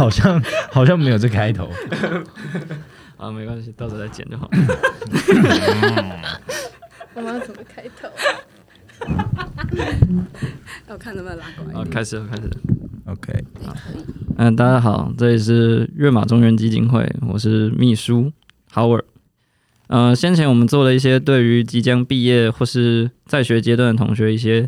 好像 好像没有这开头。啊，没关系，到时候再剪就好。我们要怎么开头？我看能不能拉过来好，开始了，开始了。OK，好，可以。嗯，大家好，这里是跃马中原基金会，我是秘书 Howard。呃，先前我们做了一些对于即将毕业或是在学阶段的同学一些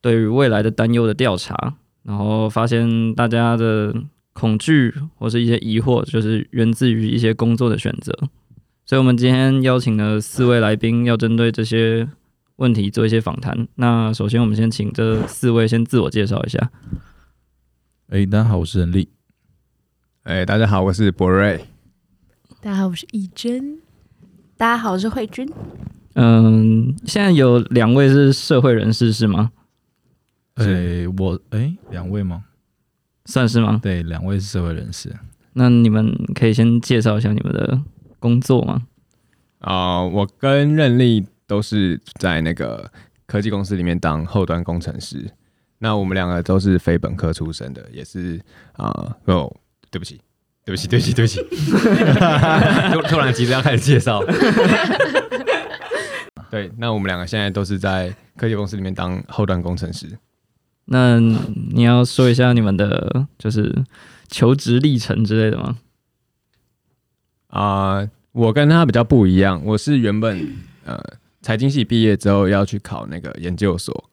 对于未来的担忧的调查，然后发现大家的恐惧或是一些疑惑，就是源自于一些工作的选择。所以，我们今天邀请了四位来宾，要针对这些问题做一些访谈。那首先，我们先请这四位先自我介绍一下。哎，大家好，我是任力。哎、大家好，我是博瑞。大家好，我是易真。大家好，我是慧君。嗯，现在有两位是社会人士是吗？哎，我哎，两位吗？算是吗？对，两位是社会人士。那你们可以先介绍一下你们的工作吗？啊、我跟任力都是在那个科技公司里面当后端工程师。那我们两个都是非本科出身的，也是啊、哦，对不起，对不起，对不起，对不起，突突然急着要开始介绍。对，那我们两个现在都是在科技公司里面当后端工程师。那你要说一下你们的就是求职历程之类的吗？啊、我跟他比较不一样，我是原本呃财经系毕业之后要去考那个研究所，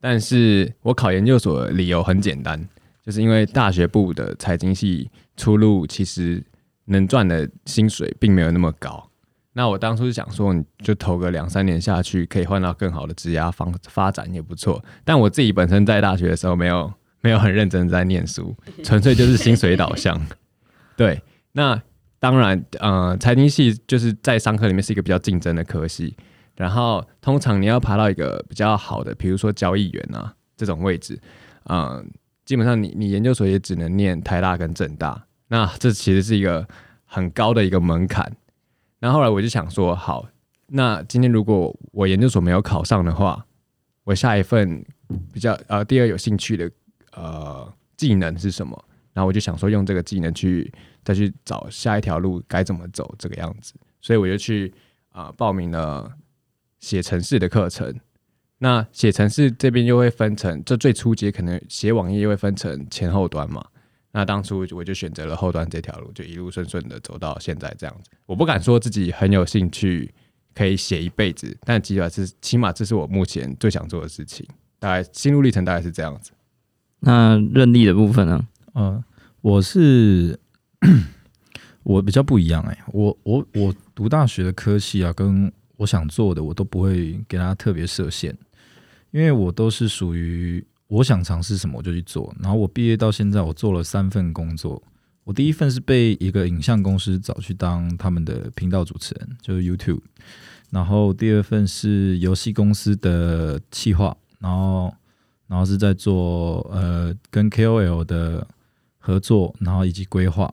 但是我考研究所的理由很简单，就是因为大学部的财经系出路其实能赚的薪水并没有那么高。那我当初是想说，你就投个两三年下去，可以换到更好的职业方发展也不错。但我自己本身在大学的时候没有没有很认真地在念书，纯粹就是薪水导向。对，那当然，呃，财经系就是在商科里面是一个比较竞争的科系，然后通常你要爬到一个比较好的，比如说交易员啊这种位置，嗯、基本上你你研究所也只能念台大跟政大，那这其实是一个很高的一个门槛。然后后来我就想说，好，那今天如果我研究所没有考上的话，我下一份比较呃第二有兴趣的呃技能是什么？然后我就想说用这个技能去再去找下一条路该怎么走这个样子，所以我就去啊、报名了写程式的课程。那写程式这边又会分成，这最初阶可能写网页又会分成前后端嘛。那当初我就选择了后端这条路，就一路顺顺的走到现在这样子。我不敢说自己很有兴趣可以写一辈子，但起码是起码这是我目前最想做的事情。大概心路历程大概是这样子。那任力的部分呢？呃，我是 我比较不一样哎、我我我读大学的科系啊，跟我想做的我都不会给他特别设限，因为我都是属于我想尝试什么我就去做。然后我毕业到现在，我做了三份工作。我第一份是被一个影像公司找去当他们的频道主持人，就是 YouTube。然后第二份是游戏公司的企划，然后然后是在做呃跟 KOL 的合作，然后以及规划。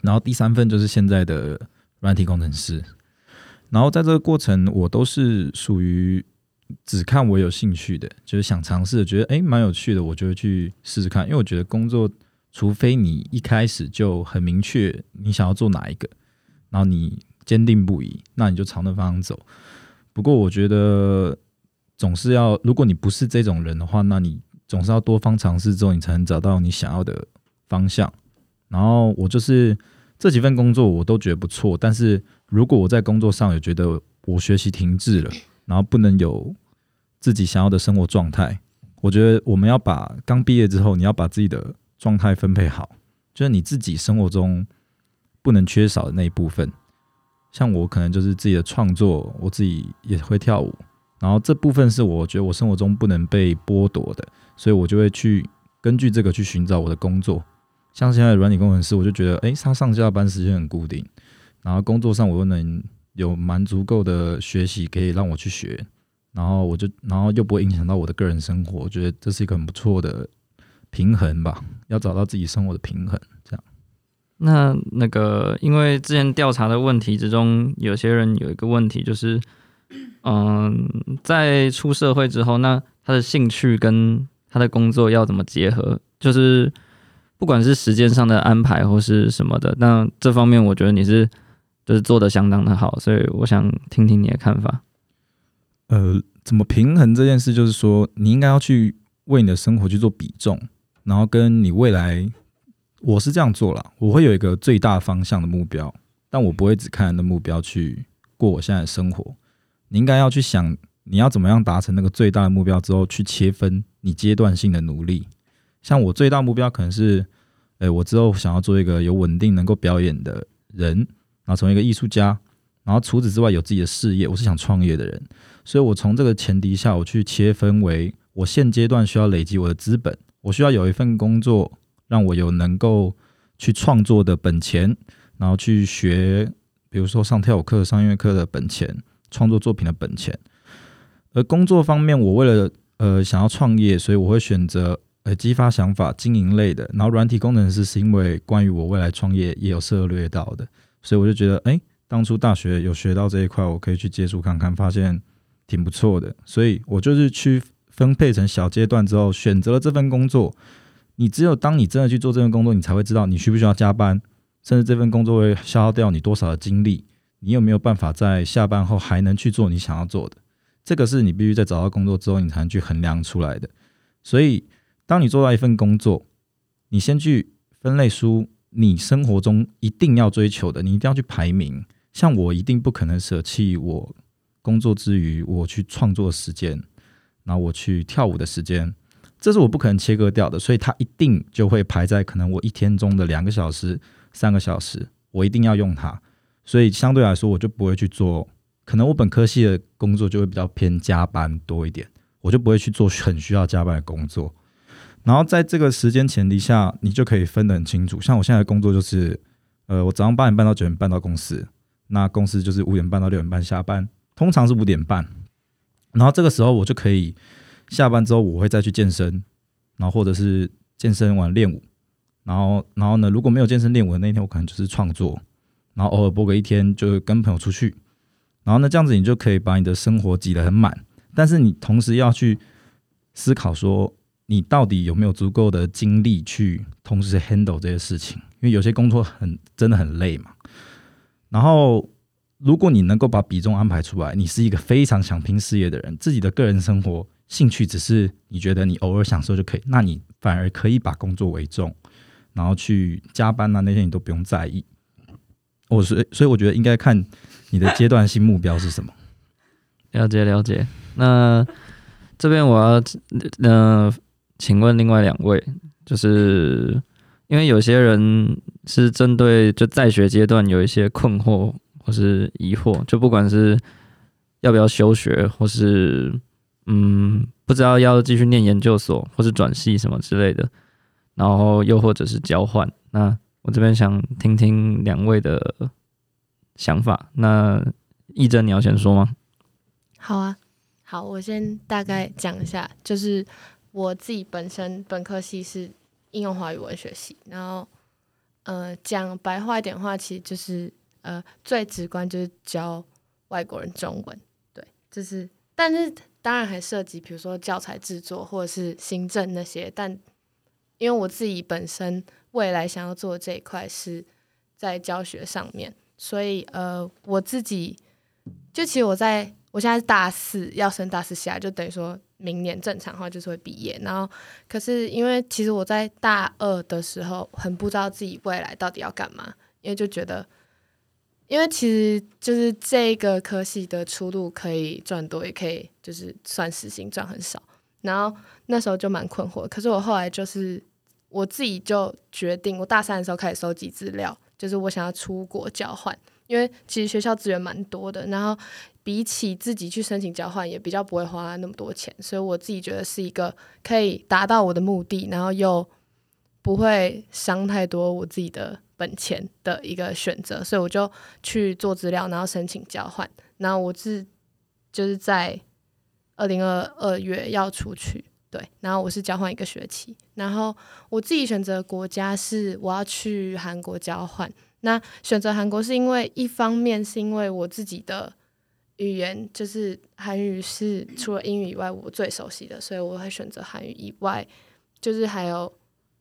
然后第三份就是现在的软体工程师。然后在这个过程，我都是属于只看我有兴趣的，就是想尝试，觉得诶蛮有趣的，我就会去试试看。因为我觉得工作，除非你一开始就很明确你想要做哪一个，然后你坚定不移，那你就朝那方向走。不过我觉得总是要，如果你不是这种人的话，那你总是要多方尝试之后，你才能找到你想要的方向。然后我就是这几份工作我都觉得不错，但是如果我在工作上有觉得我学习停滞了，然后不能有自己想要的生活状态，我觉得我们要把刚毕业之后，你要把自己的状态分配好，就是你自己生活中不能缺少的那一部分。像我可能就是自己的创作，我自己也会跳舞，然后这部分是我觉得我生活中不能被剥夺的，所以我就会去根据这个去寻找我的工作。像现在的软体工程师，我就觉得，诶，他上下班时间很固定，然后工作上我又能有蛮足够的学习可以让我去学，然后我就，然后又不会影响到我的个人生活，我觉得这是一个很不错的平衡吧，要找到自己生活的平衡，这样。那那个，因为之前调查的问题之中，有些人有一个问题，就是，嗯，在出社会之后，那他的兴趣跟他的工作要怎么结合？就是不管是时间上的安排或是什么的，那这方面我觉得你是就是做的相当的好，所以我想听听你的看法。呃，怎么平衡这件事，就是说你应该要去为你的生活去做比重，然后跟你未来，我是这样做了，我会有一个最大方向的目标，但我不会只看那目标去过我现在的生活。你应该要去想，你要怎么样达成那个最大的目标之后，去切分你阶段性的努力。像我最大目标可能是，诶，我之后想要做一个有稳定能够表演的人，然后成为一个艺术家，然后除此之外有自己的事业，我是想创业的人。所以我从这个前提下，我去切分为我现阶段需要累积我的资本，我需要有一份工作让我有能够去创作的本钱，然后去学，比如说上跳舞课、上音乐课的本钱，创作作品的本钱。而工作方面，我为了呃想要创业，所以我会选择呃激发想法、经营类的。然后软体工程师是因为关于我未来创业也有涉猎到的，所以我就觉得，哎，当初大学有学到这一块，我可以去接触看看，发现。挺不错的，所以我就是去分配成小阶段之后，选择了这份工作。你只有当你真的去做这份工作，你才会知道你需不需要加班，甚至这份工作会消耗掉你多少的精力，你有没有办法在下班后还能去做你想要做的？这个是你必须在找到工作之后，你才能去衡量出来的。所以，当你做到一份工作，你先去分类出你生活中一定要追求的，你一定要去排名。像我一定不可能舍弃我。工作之余，我去创作时间，然后我去跳舞的时间，这是我不可能切割掉的，所以它一定就会排在可能我一天中的两个小时、三个小时，我一定要用它。所以相对来说，我就不会去做，可能我本科系的工作就会比较偏加班多一点，我就不会去做很需要加班的工作。然后在这个时间前提下，你就可以分得很清楚。像我现在的工作就是，呃，我早上八点半到九点半到公司，那公司就是五点半到六点半下班。通常是五点半，然后这个时候我就可以下班之后，我会再去健身，然后或者是健身完练舞，然后然后呢，如果没有健身练舞的那一天，我可能就是创作，然后偶尔播个一天，就跟朋友出去，然后呢，这样子你就可以把你的生活挤得很满，但是你同时要去思考说，你到底有没有足够的精力去同时 handle 这些事情，因为有些工作很真的很累嘛，然后。如果你能够把比重安排出来，你是一个非常想拼事业的人，自己的个人生活兴趣只是你觉得你偶尔享受就可以，那你反而可以把工作为重，然后去加班啊那些你都不用在意。我所所以我觉得应该看你的阶段性目标是什么。了解了解。那这边我要呃请问另外两位，就是因为有些人是针对就在学阶段有一些困惑。或是疑惑，就不管是要不要休学，或是嗯不知道要继续念研究所，或是转系什么之类的，然后又或者是交换，那我这边想听听两位的想法。那义珍，你要先说吗？好啊，好，我先大概讲一下，就是我自己本身本科系是应用华语文学系，然后呃讲白话一点话，其实就是。呃，最直观就是教外国人中文，对，就是，但是当然还涉及，比如说教材制作或者是行政那些。但因为我自己本身未来想要做这一块是在教学上面，所以呃，我自己就其实我在我现在是大四，要升大四下，就等于说明年正常话就是会毕业。然后，可是因为其实我在大二的时候很不知道自己未来到底要干嘛，因为就觉得。因为其实就是这个科系的出路可以赚多，也可以就是算实薪赚很少。然后那时候就蛮困惑。可是我后来就是我自己就决定，我大三的时候开始收集资料，就是我想要出国交换。因为其实学校资源蛮多的，然后比起自己去申请交换，也比较不会花那么多钱。所以我自己觉得是一个可以达到我的目的，然后又不会伤太多我自己的。本钱的一个选择，所以我就去做资料，然后申请交换。然后我是就是在二零二二月要出去，对。然后我是交换一个学期。然后我自己选择国家是我要去韩国交换。那选择韩国是因为一方面是因为我自己的语言就是韩语是除了英语以外我最熟悉的，所以我会选择韩语以外，就是还有。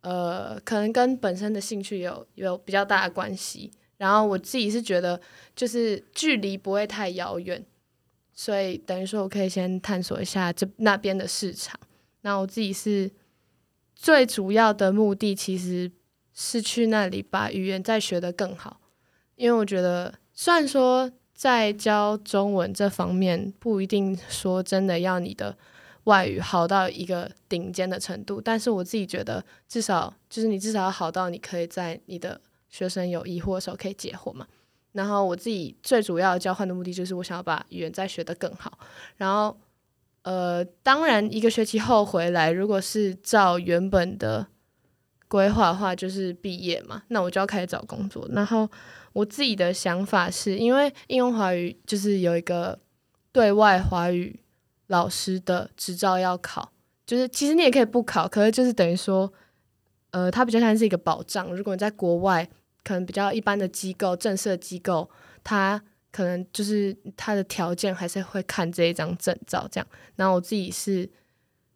呃，可能跟本身的兴趣有有比较大的关系。然后我自己是觉得，就是距离不会太遥远，所以等于说我可以先探索一下这那边的市场。那我自己是最主要的目的，其实是去那里把语言再学得更好，因为我觉得虽然说在教中文这方面不一定说真的要你的外语好到一个顶尖的程度，但是我自己觉得至少就是你至少要好到你可以在你的学生有疑惑的时候可以解惑嘛。然后我自己最主要交换的目的就是我想要把语言再学得更好，然后。呃，当然，一个学期后回来，如果是照原本的规划的话，就是毕业嘛，那我就要开始找工作。然后我自己的想法是，因为应用华语就是有一个对外华语老师的执照要考，就是其实你也可以不考，可是就是等于说，呃，它比较像是一个保障。如果你在国外，可能比较一般的机构、正式机构，它。可能就是它的条件还是会看这一张证照这样，然后我自己是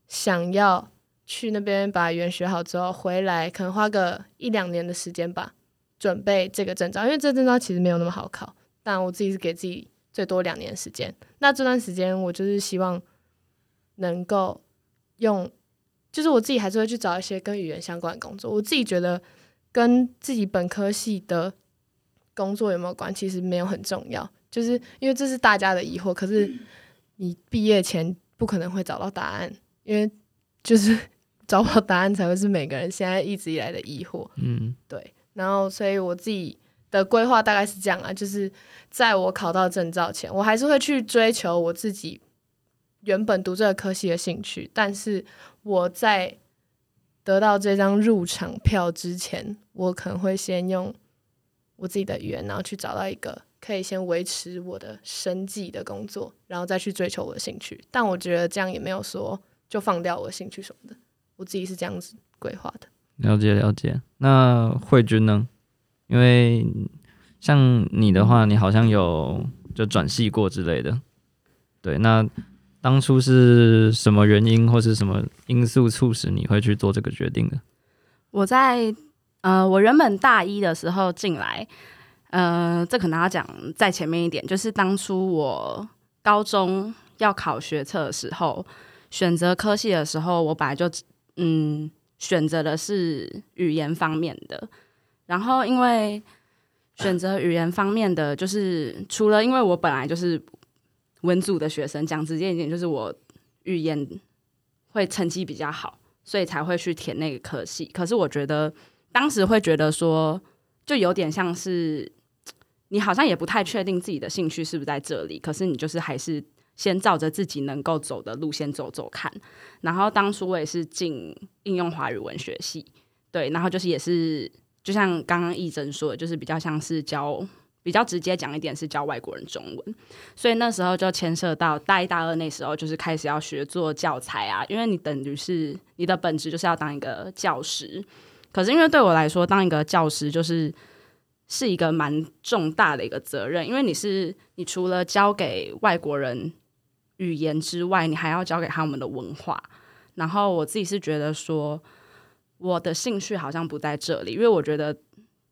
想要去那边把语言学好之后回来，可能花个一两年的时间吧，准备这个证照，因为这证照其实没有那么好考，但我自己是给自己最多两年时间。那这段时间我就是希望能够用，就是我自己还是会去找一些跟语言相关的工作。我自己觉得跟自己本科系的。工作有没有关？其实没有很重要，就是因为这是大家的疑惑。可是你毕业前不可能会找到答案，因为就是找不到答案才会是每个人现在一直以来的疑惑。嗯，对。然后，所以我自己的规划大概是这样啊，就是在我考到证照前，我还是会去追求我自己原本读这个科系的兴趣。但是我在得到这张入场票之前，我可能会先用。我自己的语言，然后去找到一个可以先维持我的生计的工作，然后再去追求我的兴趣。但我觉得这样也没有说就放掉我的兴趣什么的。我自己是这样子规划的。了解了解。那慧君呢？因为像你的话，你好像有就转系过之类的。对，那当初是什么原因或是什么因素促使你会去做这个决定的？我在。呃，我原本大一的时候进来，呃，这可能要讲在前面一点，就是当初我高中要考学测的时候，选择科系的时候，我本来就嗯选择的是语言方面的，然后因为选择语言方面的，就是除了因为我本来就是文组的学生，讲直接一点，就是我语言会成绩比较好，所以才会去填那个科系。可是我觉得。当时会觉得说，就有点像是你好像也不太确定自己的兴趣是不是在这里，可是你就是还是先照着自己能够走的路线走走看。然后当初我也是进应用华语文学系，对，然后就是也是就像刚刚义珍说的，就是比较像是教比较直接讲一点是教外国人中文，所以那时候就牵涉到大一大二那时候就是开始要学做教材啊，因为你等于是你的本质就是要当一个教师。可是因为对我来说，当一个教师就是是一个蛮重大的一个责任，因为你是你除了教给外国人语言之外，你还要教给他们的文化。然后我自己是觉得说，我的兴趣好像不在这里，因为我觉得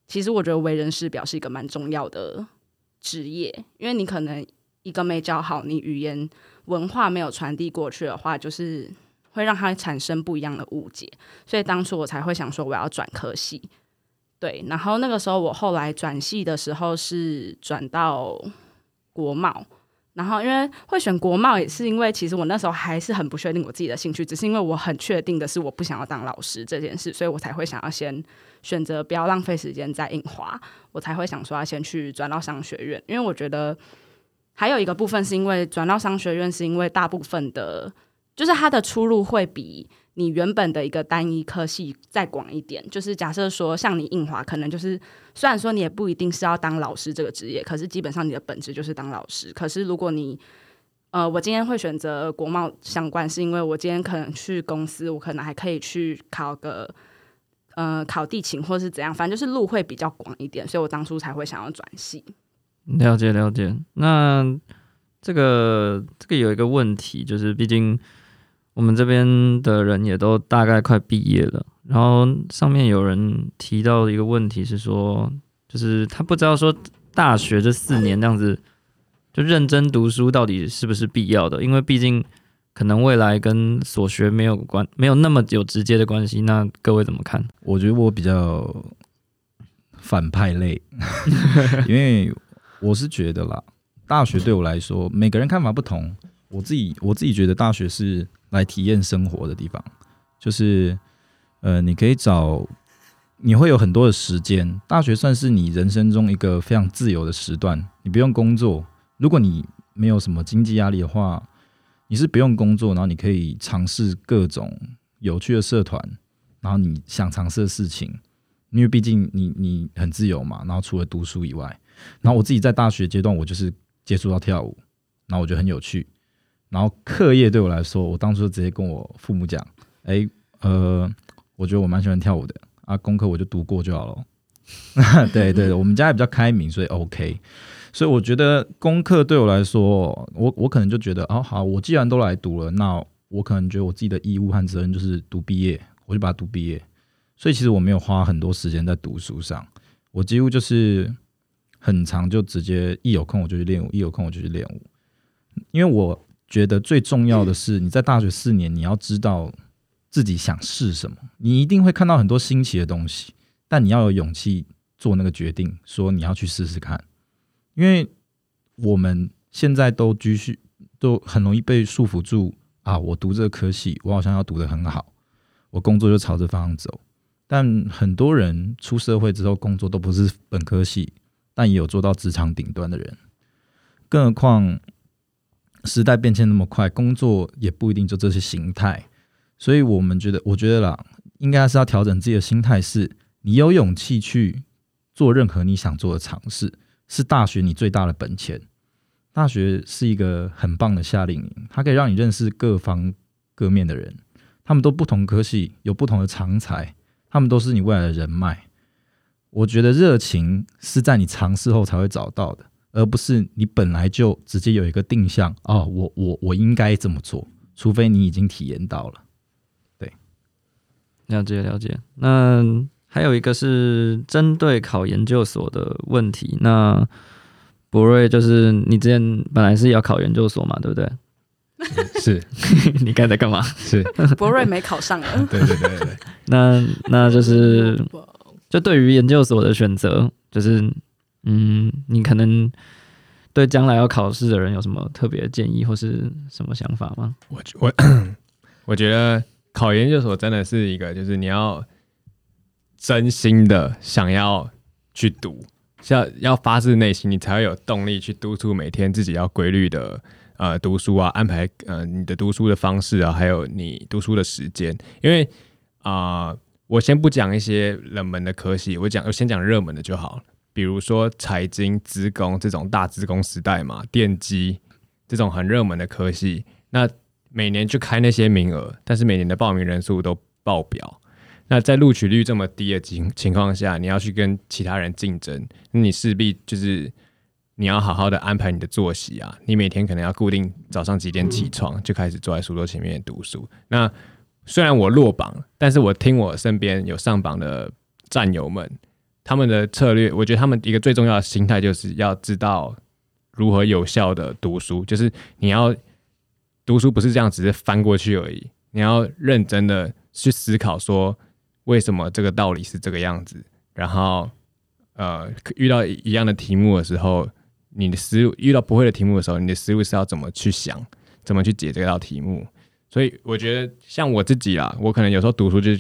其实我觉得为人师表是一个蛮重要的职业，因为你可能一个没教好，你语言文化没有传递过去的话，就是。会让他产生不一样的误解，所以当初我才会想说我要转科系。对，然后那个时候我后来转系的时候是转到国贸，然后因为会选国贸也是因为其实我那时候还是很不确定我自己的兴趣，只是因为我很确定的是我不想要当老师这件事，所以我才会想要先选择不要浪费时间在印华，我才会想说要先去转到商学院，因为我觉得还有一个部分是因为转到商学院是因为大部分的。就是它的出路会比你原本的一个单一科系再广一点。就是假设说，像你印华，可能就是虽然说你也不一定是要当老师这个职业，可是基本上你的本质就是当老师。可是如果你，呃，我今天会选择国贸相关，是因为我今天可能去公司，我可能还可以去考个，呃，考地勤或是怎样，反正就是路会比较广一点，所以我当初才会想要转系。了解了解，那这个这个有一个问题，就是毕竟。我们这边的人也都大概快毕业了，然后上面有人提到一个问题是说，就是他不知道说大学这四年这样子就认真读书到底是不是必要的，因为毕竟可能未来跟所学没有关，没有那么有直接的关系。那各位怎么看？我觉得我比较反派类，因为我是觉得啦，大学对我来说，每个人看法不同。我自己我自己觉得大学是来体验生活的地方，就是呃，你可以找，你会有很多的时间。大学算是你人生中一个非常自由的时段，你不用工作。如果你没有什么经济压力的话，你是不用工作，然后你可以尝试各种有趣的社团，然后你想尝试的事情。因为毕竟你你很自由嘛，然后除了读书以外，然后我自己在大学阶段，我就是接触到跳舞，然后我觉得很有趣。然后课业对我来说，我当初直接跟我父母讲，哎，呃，我觉得我蛮喜欢跳舞的啊，功课我就读过就好了。对对，我们家也比较开明，所以 OK。所以我觉得功课对我来说，我我可能就觉得，哦，好，我既然都来读了，那我可能觉得我自己的义务和责任就是读毕业，我就把它读毕业。所以其实我没有花很多时间在读书上，我几乎就是很长就直接一有空我就去练舞，一有空我就去练舞。因为我觉得最重要的是你在大学四年，你要知道自己想试什么，你一定会看到很多新奇的东西，但你要有勇气做那个决定，说你要去试试看。因为我们现在都继续都很容易被束缚住啊，我读这个科系，我好像要读得很好，我工作就朝这方向走。但很多人出社会之后工作都不是本科系，但也有做到职场顶端的人。更何况时代变迁那么快，工作也不一定就这些形态。所以我们觉得，我觉得啦，应该是要调整自己的心态，是你有勇气去做任何你想做的尝试，是大学你最大的本钱。大学是一个很棒的夏令营，它可以让你认识各方各面的人，他们都不同科系，有不同的长才。他们都是你未来的人脉，我觉得热情是在你尝试后才会找到的，而不是你本来就直接有一个定向哦，我我我应该这么做，除非你已经体验到了。对，了解了解。那还有一个是针对考研究所的问题，那博瑞就是你之前本来是要考研究所嘛，对不对？是 你刚才在干嘛？是，博瑞没考上了。对对对对，那那就是就对于研究所的选择，就是嗯，你可能对将来要考试的人有什么特别的建议或是什么想法吗？我我 我觉得考研究所真的是一个，就是你要真心的想要去读，要要发自内心，你才会有动力去督促每天自己要规律的。呃，读书啊，安排呃你的读书的方式啊，还有你读书的时间。因为啊，我先不讲一些冷门的科系，我讲我先讲热门的就好了。比如说财经、资工这种大资工时代嘛，电机这种很热门的科系，那每年就开那些名额，但是每年的报名人数都爆表。那在录取率这么低的情情况下，你要去跟其他人竞争，那你势必就是。你要好好的安排你的作息啊！你每天可能要固定早上几点起床，就开始坐在书桌前面读书。那虽然我落榜，但是我听我身边有上榜的战友们，他们的策略，我觉得他们一个最重要的心态就是要知道如何有效的读书，就是你要读书不是这样只是翻过去而已，你要认真的去思考说为什么这个道理是这个样子，然后呃遇到一样的题目的时候。你的思路遇到不会的题目的时候，你的思路是要怎么去想，怎么去解这道题目？所以我觉得像我自己啦，我可能有时候读书就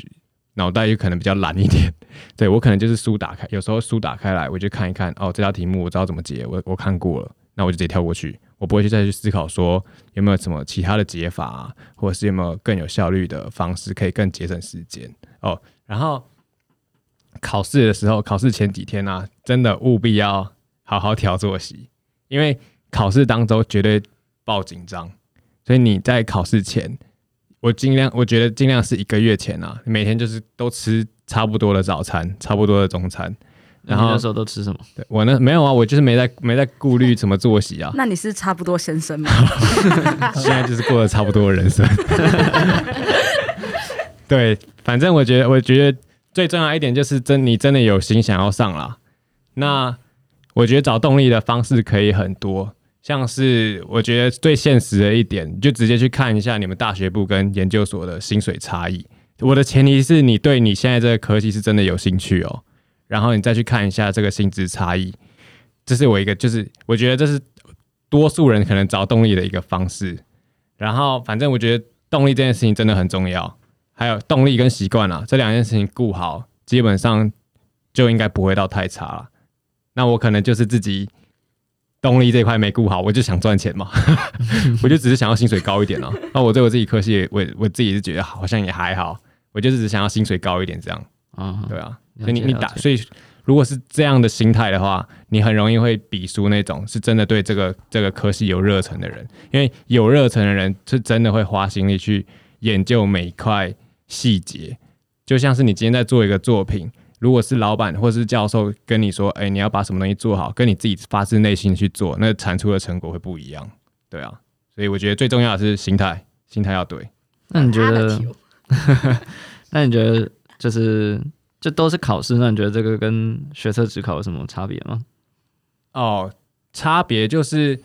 脑袋就可能比较懒一点。对我可能就是书打开，有时候书打开来，我就看一看，哦，这道题目我知道怎么解，我我看过了，那我就直接跳过去，我不会去再去思考说有没有什么其他的解法啊，或者是有没有更有效率的方式可以更节省时间哦。然后考试的时候，考试前几天呢，真的务必要。好好调作息，因为考试当中绝对爆紧张，所以你在考试前，我尽量，我觉得尽量是一个月前啊，每天就是都吃差不多的早餐，差不多的中餐。然后那时候都吃什么？对我呢，没有啊，我就是没在没在顾虑什么作息啊。那你是差不多先生吗？现在就是过了差不多的人生。对，反正我觉得，我觉得最重要一点就是真你真的有心想要上啦。那我觉得找动力的方式可以很多，像是我觉得最现实的一点，就直接去看一下你们大学部跟研究所的薪水差异。我的前提是你对你现在这个科技是真的有兴趣哦，然后你再去看一下这个薪资差异。这是我一个，就是我觉得这是多数人可能找动力的一个方式。然后，反正我觉得动力这件事情真的很重要，还有动力跟习惯啊，这两件事情顾好，基本上就应该不会到太差了。那我可能就是自己动力这一块没顾好，我就想赚钱嘛，我就只是想要薪水高一点哦。那我对我自己科系，我我自己是觉得好像也还好，我就是只想要薪水高一点这样。啊，对啊，所以你你打，所以如果是这样的心态的话，你很容易会比输那种是真的对这个这个科系有热忱的人，因为有热忱的人是真的会花心力去研究每一块细节，就像是你今天在做一个作品。如果是老板或是教授跟你说，哎、你要把什么东西做好，跟你自己发自内心去做，那产出的成果会不一样。对啊，所以我觉得最重要的是心态，心态要对。那你觉得 那你觉得就是这都是考试，那你觉得这个跟学测只考有什么差别吗？哦，差别就是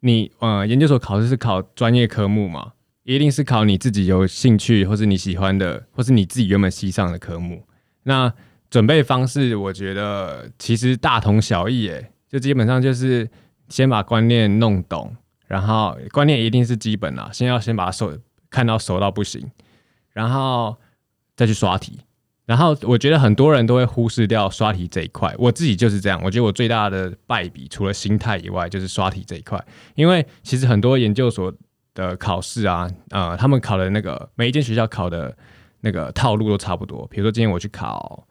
你呃，研究所考试是考专业科目嘛，一定是考你自己有兴趣或是你喜欢的，或是你自己原本系上的科目。那准备方式，我觉得其实大同小异，诶，就基本上就是先把观念弄懂，然后观念一定是基本啦，先要先把它熟看到熟到不行，然后再去刷题。然后我觉得很多人都会忽视掉刷题这一块，我自己就是这样。我觉得我最大的败笔，除了心态以外，就是刷题这一块。因为其实很多研究所的考试啊，呃，他们考的那个每一间学校考的那个套路都差不多。比如说今天我去考，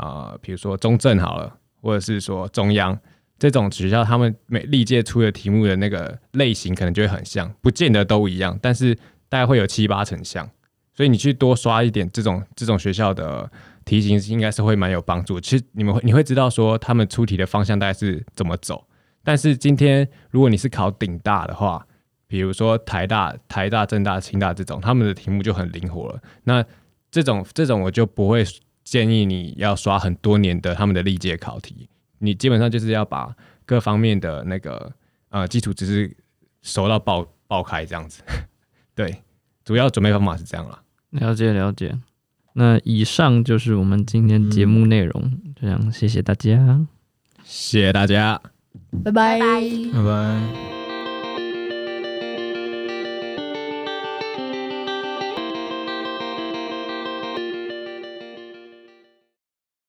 呃，比如说中正好了，或者是说中央这种学校，他们每历届出的题目的那个类型可能就会很像，不见得都一样，但是大概会有七八成像。所以你去多刷一点这种这种学校的题型，应该是会蛮有帮助。其实你们会你会知道说他们出题的方向大概是怎么走。但是今天如果你是考顶大的话，比如说台大、台大、政大、清大这种，他们的题目就很灵活了。那这种这种我就不会建议你要刷很多年的他们的历届考题，你基本上就是要把各方面的那个呃基础知识熟到爆爆开这样子。对，主要准备方法是这样啦。了解了解。那以上就是我们今天节目内容，这样谢谢大家。谢谢大家。拜拜。拜拜。